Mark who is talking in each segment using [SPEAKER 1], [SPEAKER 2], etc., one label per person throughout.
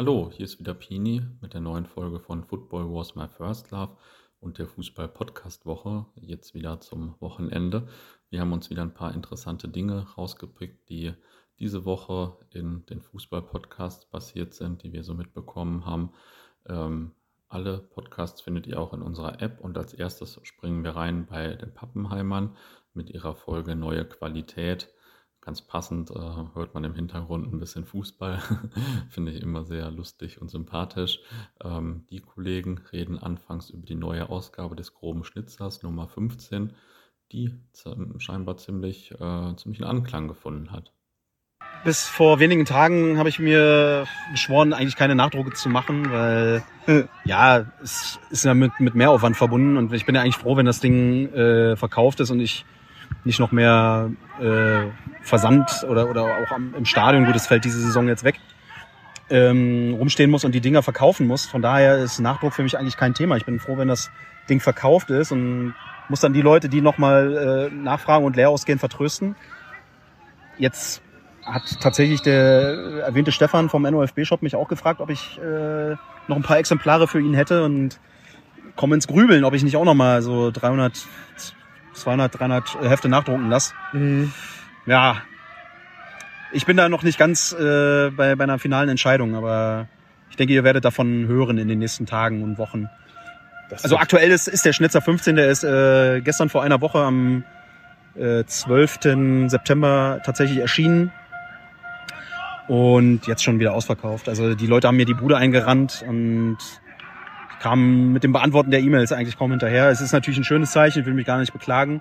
[SPEAKER 1] Hallo, hier ist wieder Pini mit der neuen Folge von Football Was My First Love und der Fußball-Podcast-Woche. Jetzt wieder zum Wochenende. Wir haben uns wieder ein paar interessante Dinge rausgepickt, die diese Woche in den Fußball-Podcasts passiert sind, die wir so mitbekommen haben. Ähm, alle Podcasts findet ihr auch in unserer App und als erstes springen wir rein bei den Pappenheimern mit ihrer Folge Neue Qualität ganz passend äh, hört man im Hintergrund ein bisschen Fußball. Finde ich immer sehr lustig und sympathisch. Ähm, die Kollegen reden anfangs über die neue Ausgabe des groben Schnitzers Nummer 15, die scheinbar ziemlich, äh, ziemlich einen Anklang gefunden hat.
[SPEAKER 2] Bis vor wenigen Tagen habe ich mir geschworen, eigentlich keine Nachdrucke zu machen, weil ja, es ist ja mit, mit Mehraufwand verbunden und ich bin ja eigentlich froh, wenn das Ding äh, verkauft ist und ich nicht noch mehr äh, Versand oder, oder auch am, im Stadion, gut, das fällt diese Saison jetzt weg, ähm, rumstehen muss und die Dinger verkaufen muss. Von daher ist Nachdruck für mich eigentlich kein Thema. Ich bin froh, wenn das Ding verkauft ist und muss dann die Leute, die nochmal äh, nachfragen und leer ausgehen, vertrösten. Jetzt hat tatsächlich der erwähnte Stefan vom NOFB-Shop mich auch gefragt, ob ich äh, noch ein paar Exemplare für ihn hätte und komme ins Grübeln, ob ich nicht auch nochmal so 300, 200, 300 Hefte nachdrucken lasse. Mhm. Ja, ich bin da noch nicht ganz äh, bei, bei einer finalen Entscheidung, aber ich denke, ihr werdet davon hören in den nächsten Tagen und Wochen. Das also aktuell ist, ist der Schnitzer 15, der ist äh, gestern vor einer Woche am äh, 12. September tatsächlich erschienen und jetzt schon wieder ausverkauft. Also die Leute haben mir die Bude eingerannt und kam mit dem Beantworten der E-Mails eigentlich kaum hinterher. Es ist natürlich ein schönes Zeichen, ich will mich gar nicht beklagen.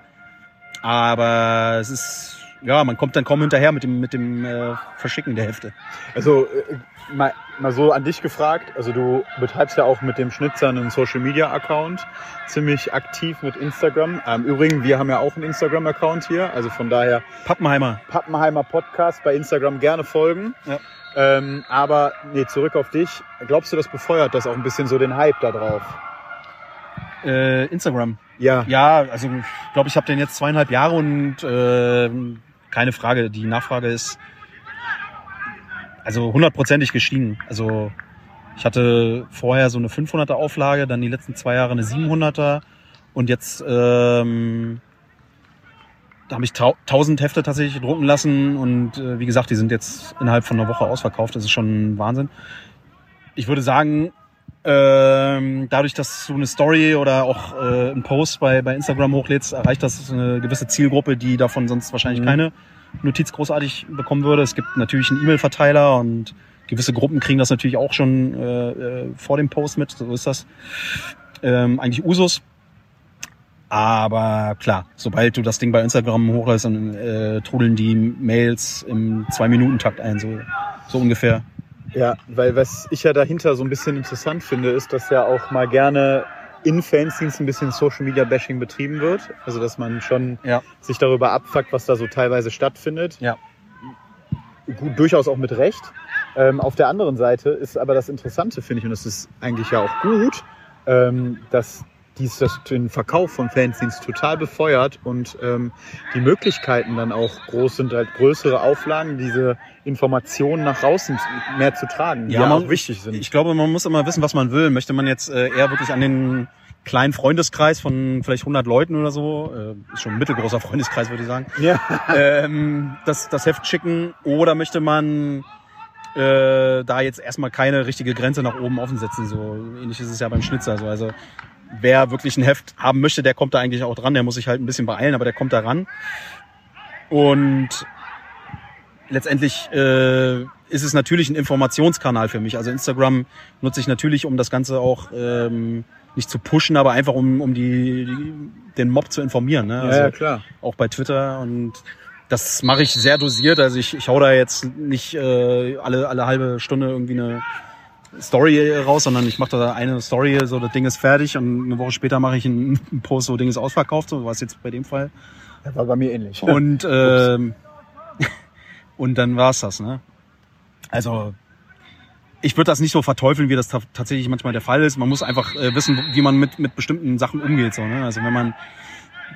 [SPEAKER 2] Aber es ist, ja, man kommt dann kaum hinterher mit dem, mit dem äh, Verschicken der Hefte.
[SPEAKER 3] Also äh, mal, mal so an dich gefragt, also du betreibst ja auch mit dem Schnitzer einen Social Media Account, ziemlich aktiv mit Instagram. Ähm, Übrigens, wir haben ja auch einen Instagram Account hier, also von daher
[SPEAKER 2] Pappenheimer.
[SPEAKER 3] Pappenheimer Podcast bei Instagram gerne folgen. Ja. Ähm, aber nee, zurück auf dich. Glaubst du, das befeuert das auch ein bisschen so den Hype da drauf?
[SPEAKER 2] Äh, Instagram. Ja. Ja, also ich glaube, ich habe den jetzt zweieinhalb Jahre und äh, keine Frage. Die Nachfrage ist also hundertprozentig gestiegen. Also ich hatte vorher so eine 500er Auflage, dann die letzten zwei Jahre eine 700er und jetzt ähm, da habe ich 1000 Hefte tatsächlich drucken lassen und äh, wie gesagt, die sind jetzt innerhalb von einer Woche ausverkauft. Das ist schon Wahnsinn. Ich würde sagen, ähm, dadurch, dass du eine Story oder auch äh, einen Post bei, bei Instagram hochlädst, erreicht das eine gewisse Zielgruppe, die davon sonst wahrscheinlich mhm. keine Notiz großartig bekommen würde. Es gibt natürlich einen E-Mail-Verteiler und gewisse Gruppen kriegen das natürlich auch schon äh, äh vor dem Post mit. So ist das ähm, eigentlich Usus. Aber klar, sobald du das Ding bei Instagram hochlässt, dann äh, trudeln die Mails im Zwei-Minuten-Takt ein, so, so ungefähr.
[SPEAKER 3] Ja, weil was ich ja dahinter so ein bisschen interessant finde, ist, dass ja auch mal gerne in Fanzines ein bisschen Social Media Bashing betrieben wird. Also dass man schon ja. sich darüber abfuckt, was da so teilweise stattfindet. Ja. Gut, durchaus auch mit Recht. Ähm, auf der anderen Seite ist aber das Interessante, finde ich, und das ist eigentlich ja auch gut, ähm, dass dies das den Verkauf von Fanzines total befeuert und ähm, die Möglichkeiten dann auch groß sind, halt größere Auflagen, diese Informationen nach draußen mehr zu tragen,
[SPEAKER 2] die ja, auch wichtig sind. Ich glaube, man muss immer wissen, was man will. Möchte man jetzt äh, eher wirklich an den kleinen Freundeskreis von vielleicht 100 Leuten oder so, äh, ist schon ein mittelgroßer Freundeskreis, würde ich sagen, ja. ähm, das, das Heft schicken oder möchte man äh, da jetzt erstmal keine richtige Grenze nach oben offen setzen. So ähnlich ist es ja beim Schnitzer. Also, also wer wirklich ein Heft haben möchte, der kommt da eigentlich auch dran. Der muss sich halt ein bisschen beeilen, aber der kommt da ran. Und letztendlich äh, ist es natürlich ein Informationskanal für mich. Also Instagram nutze ich natürlich, um das Ganze auch ähm, nicht zu pushen, aber einfach um, um die, die den Mob zu informieren. Ne? Also
[SPEAKER 3] ja, klar.
[SPEAKER 2] Auch bei Twitter und das mache ich sehr dosiert. Also ich, ich hau da jetzt nicht äh, alle, alle halbe Stunde irgendwie eine Story raus, sondern ich mache da eine Story, so das Ding ist fertig und eine Woche später mache ich einen Post, so Ding ist ausverkauft, so was jetzt bei dem Fall.
[SPEAKER 3] Das war bei mir ähnlich.
[SPEAKER 2] Und äh, und dann war's das, ne? Also ich würde das nicht so verteufeln, wie das tatsächlich manchmal der Fall ist. Man muss einfach äh, wissen, wie man mit, mit bestimmten Sachen umgeht. So, ne? Also wenn man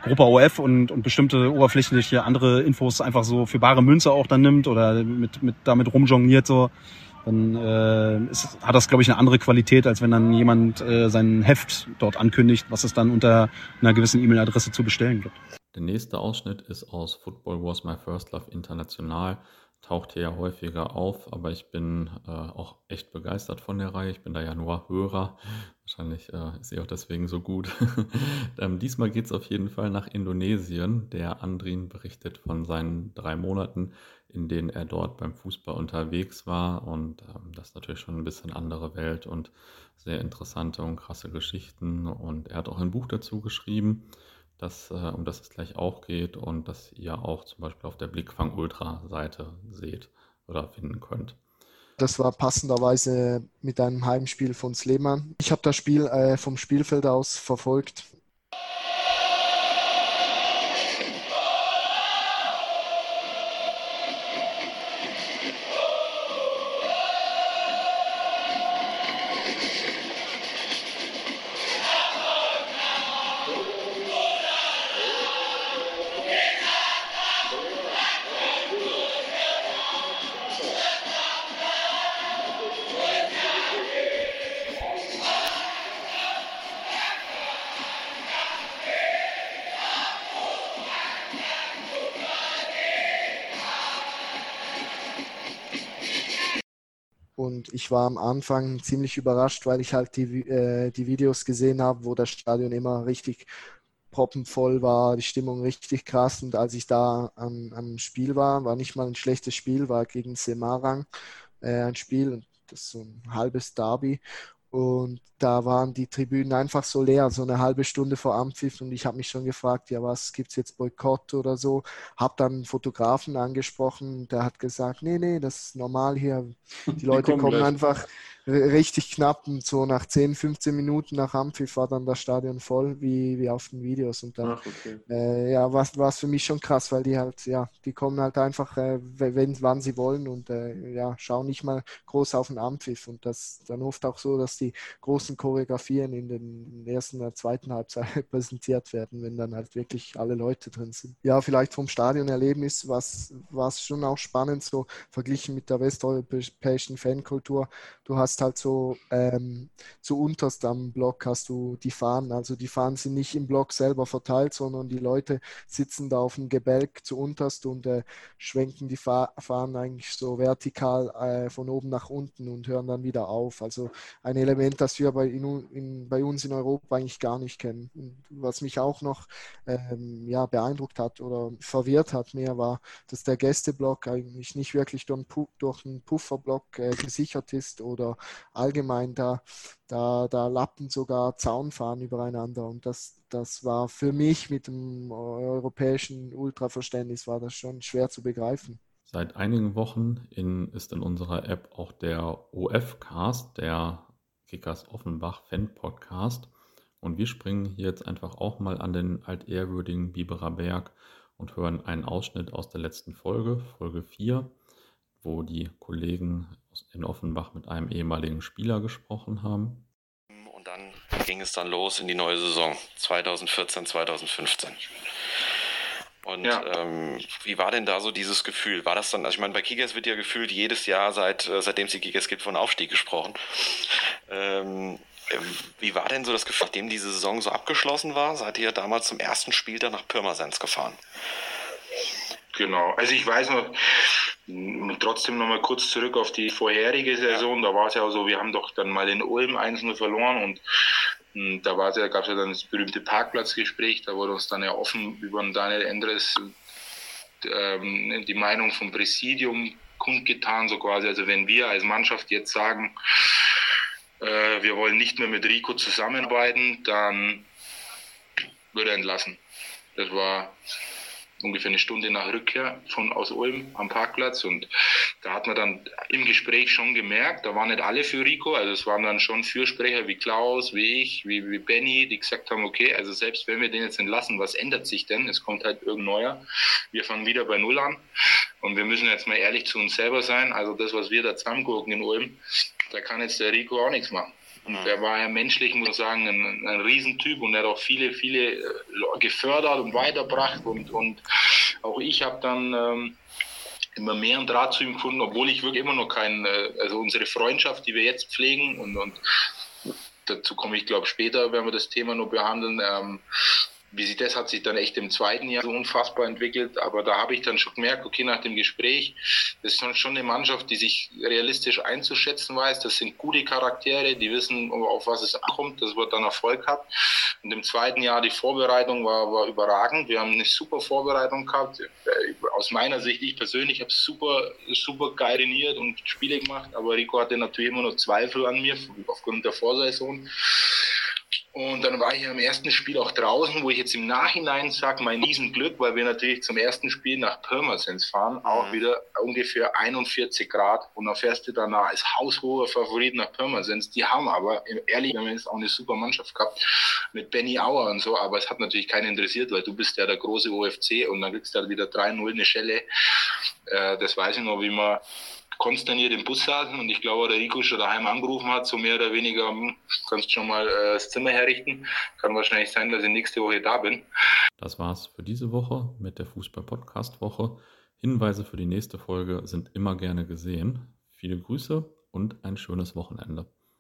[SPEAKER 2] Gruppe OF und, und bestimmte oberflächliche andere Infos einfach so für bare Münze auch dann nimmt oder mit, mit damit rumjongliert, so, dann äh, ist, hat das, glaube ich, eine andere Qualität, als wenn dann jemand äh, sein Heft dort ankündigt, was es dann unter einer gewissen E-Mail-Adresse zu bestellen gibt.
[SPEAKER 1] Der nächste Ausschnitt ist aus Football Was My First Love International. Taucht hier ja häufiger auf, aber ich bin äh, auch echt begeistert von der Reihe. Ich bin da ja nur Hörer. Wahrscheinlich äh, ist sie auch deswegen so gut. ähm, diesmal geht es auf jeden Fall nach Indonesien. Der Andrin berichtet von seinen drei Monaten, in denen er dort beim Fußball unterwegs war. Und ähm, das ist natürlich schon ein bisschen andere Welt und sehr interessante und krasse Geschichten. Und er hat auch ein Buch dazu geschrieben das, äh, um das es gleich auch geht und das ihr auch zum Beispiel auf der Blickfang Ultra Seite seht oder finden könnt.
[SPEAKER 4] Das war passenderweise mit einem Heimspiel von Sleman. Ich habe das Spiel äh, vom Spielfeld aus verfolgt. Und ich war am Anfang ziemlich überrascht, weil ich halt die, äh, die Videos gesehen habe, wo das Stadion immer richtig proppenvoll war, die Stimmung richtig krass. Und als ich da am, am Spiel war, war nicht mal ein schlechtes Spiel, war gegen Semarang äh, ein Spiel, das ist so ein halbes Derby. Und da waren die Tribünen einfach so leer, so eine halbe Stunde vor Ampfiff. Und ich habe mich schon gefragt, ja, was gibt es jetzt Boykott oder so? Habe dann einen Fotografen angesprochen, der hat gesagt, nee, nee, das ist normal hier. Die Leute kommen gleich. einfach richtig knapp und so nach 10, 15 Minuten nach Ampfiff war dann das Stadion voll, wie, wie auf den Videos. Und dann, Ach, okay. äh, ja, war es für mich schon krass, weil die halt, ja, die kommen halt einfach, äh, wenn, wann sie wollen und äh, ja, schauen nicht mal groß auf den Ampfiff. Und das dann oft auch so, dass die großen Choreografien in den ersten oder zweiten Halbzeit präsentiert werden, wenn dann halt wirklich alle Leute drin sind. Ja, vielleicht vom Stadionerlebnis war es schon auch spannend, so verglichen mit der westeuropäischen Fankultur. Du hast hast halt so ähm, zu unterst am Block hast du die Fahnen. Also die Fahnen sind nicht im Block selber verteilt, sondern die Leute sitzen da auf dem Gebälk zu unterst und äh, schwenken die Fahnen eigentlich so vertikal äh, von oben nach unten und hören dann wieder auf. Also ein Element, das wir bei, in, in, bei uns in Europa eigentlich gar nicht kennen. Und was mich auch noch ähm, ja, beeindruckt hat oder verwirrt hat mehr war, dass der Gästeblock eigentlich nicht wirklich durch einen Pufferblock äh, gesichert ist oder allgemein da, da, da lappen sogar Zaunfahnen übereinander. Und das, das war für mich mit dem europäischen Ultraverständnis war das schon schwer zu begreifen.
[SPEAKER 1] Seit einigen Wochen in, ist in unserer App auch der OF-Cast, der Kickers Offenbach Fan-Podcast. Und wir springen jetzt einfach auch mal an den altehrwürdigen Biberer Berg und hören einen Ausschnitt aus der letzten Folge, Folge 4, wo die Kollegen in Offenbach mit einem ehemaligen Spieler gesprochen haben.
[SPEAKER 5] Und dann ging es dann los in die neue Saison 2014, 2015. Und ja. ähm, wie war denn da so dieses Gefühl? War das dann, also ich meine, bei Kickers wird ja gefühlt jedes Jahr, seit, äh, seitdem es die Kickers gibt, von Aufstieg gesprochen. Ähm, wie war denn so das Gefühl, nachdem diese Saison so abgeschlossen war? Seid ihr damals zum ersten Spieltag nach Pirmasens gefahren?
[SPEAKER 6] Genau, also ich weiß noch, trotzdem nochmal kurz zurück auf die vorherige Saison, da war es ja so, wir haben doch dann mal in Ulm 1 verloren und hm, da ja, gab es ja dann das berühmte Parkplatzgespräch, da wurde uns dann ja offen über Daniel Endres ähm, die Meinung vom Präsidium kundgetan, so quasi, also wenn wir als Mannschaft jetzt sagen, äh, wir wollen nicht mehr mit Rico zusammenarbeiten, dann würde er entlassen. Das war ungefähr eine Stunde nach Rückkehr von aus Ulm am Parkplatz und da hat man dann im Gespräch schon gemerkt, da waren nicht alle für Rico, also es waren dann schon Fürsprecher wie Klaus, wie ich, wie, wie Benny, die gesagt haben, okay, also selbst wenn wir den jetzt entlassen, was ändert sich denn? Es kommt halt irgendein neuer. Wir fangen wieder bei Null an und wir müssen jetzt mal ehrlich zu uns selber sein, also das, was wir da zusammengucken in Ulm, da kann jetzt der Rico auch nichts machen. Und der war ja menschlich, muss ich sagen, ein, ein Riesentyp und er hat auch viele, viele äh, gefördert und weitergebracht. Und, und auch ich habe dann ähm, immer mehr einen Draht zu ihm gefunden, obwohl ich wirklich immer noch keinen, äh, also unsere Freundschaft, die wir jetzt pflegen und, und dazu komme ich glaube später, wenn wir das Thema noch behandeln, ähm, wie sie das hat sich dann echt im zweiten Jahr so unfassbar entwickelt. Aber da habe ich dann schon gemerkt, okay, nach dem Gespräch, das ist schon eine Mannschaft, die sich realistisch einzuschätzen weiß. Das sind gute Charaktere, die wissen, auf was es ankommt, dass wir dann Erfolg hat. Und im zweiten Jahr die Vorbereitung war, war überragend. Wir haben eine super Vorbereitung gehabt. Aus meiner Sicht, ich persönlich habe super, super geil trainiert und Spiele gemacht. Aber Rico hatte natürlich immer noch Zweifel an mir aufgrund der Vorsaison. Und dann war ich im ersten Spiel auch draußen, wo ich jetzt im Nachhinein sage, mein Riesenglück, weil wir natürlich zum ersten Spiel nach Pirmasens fahren, auch mhm. wieder ungefähr 41 Grad. Und dann fährst du danach als haushoher Favorit nach Pirmasens. Die haben aber, ehrlich, wir haben jetzt auch eine super Mannschaft gehabt mit Benny Auer und so, aber es hat natürlich keinen interessiert, weil du bist ja der große OFC und dann kriegst du halt wieder 3-0 eine Schelle. Äh, das weiß ich noch, wie man konsterniert im Bus saßen und ich glaube, der Rico schon daheim angerufen hat, so mehr oder weniger, hm, kannst schon mal äh, das Zimmer herrichten. Kann wahrscheinlich sein, dass ich nächste Woche da bin.
[SPEAKER 1] Das war's für diese Woche mit der Fußball-Podcast-Woche. Hinweise für die nächste Folge sind immer gerne gesehen. Viele Grüße und ein schönes Wochenende.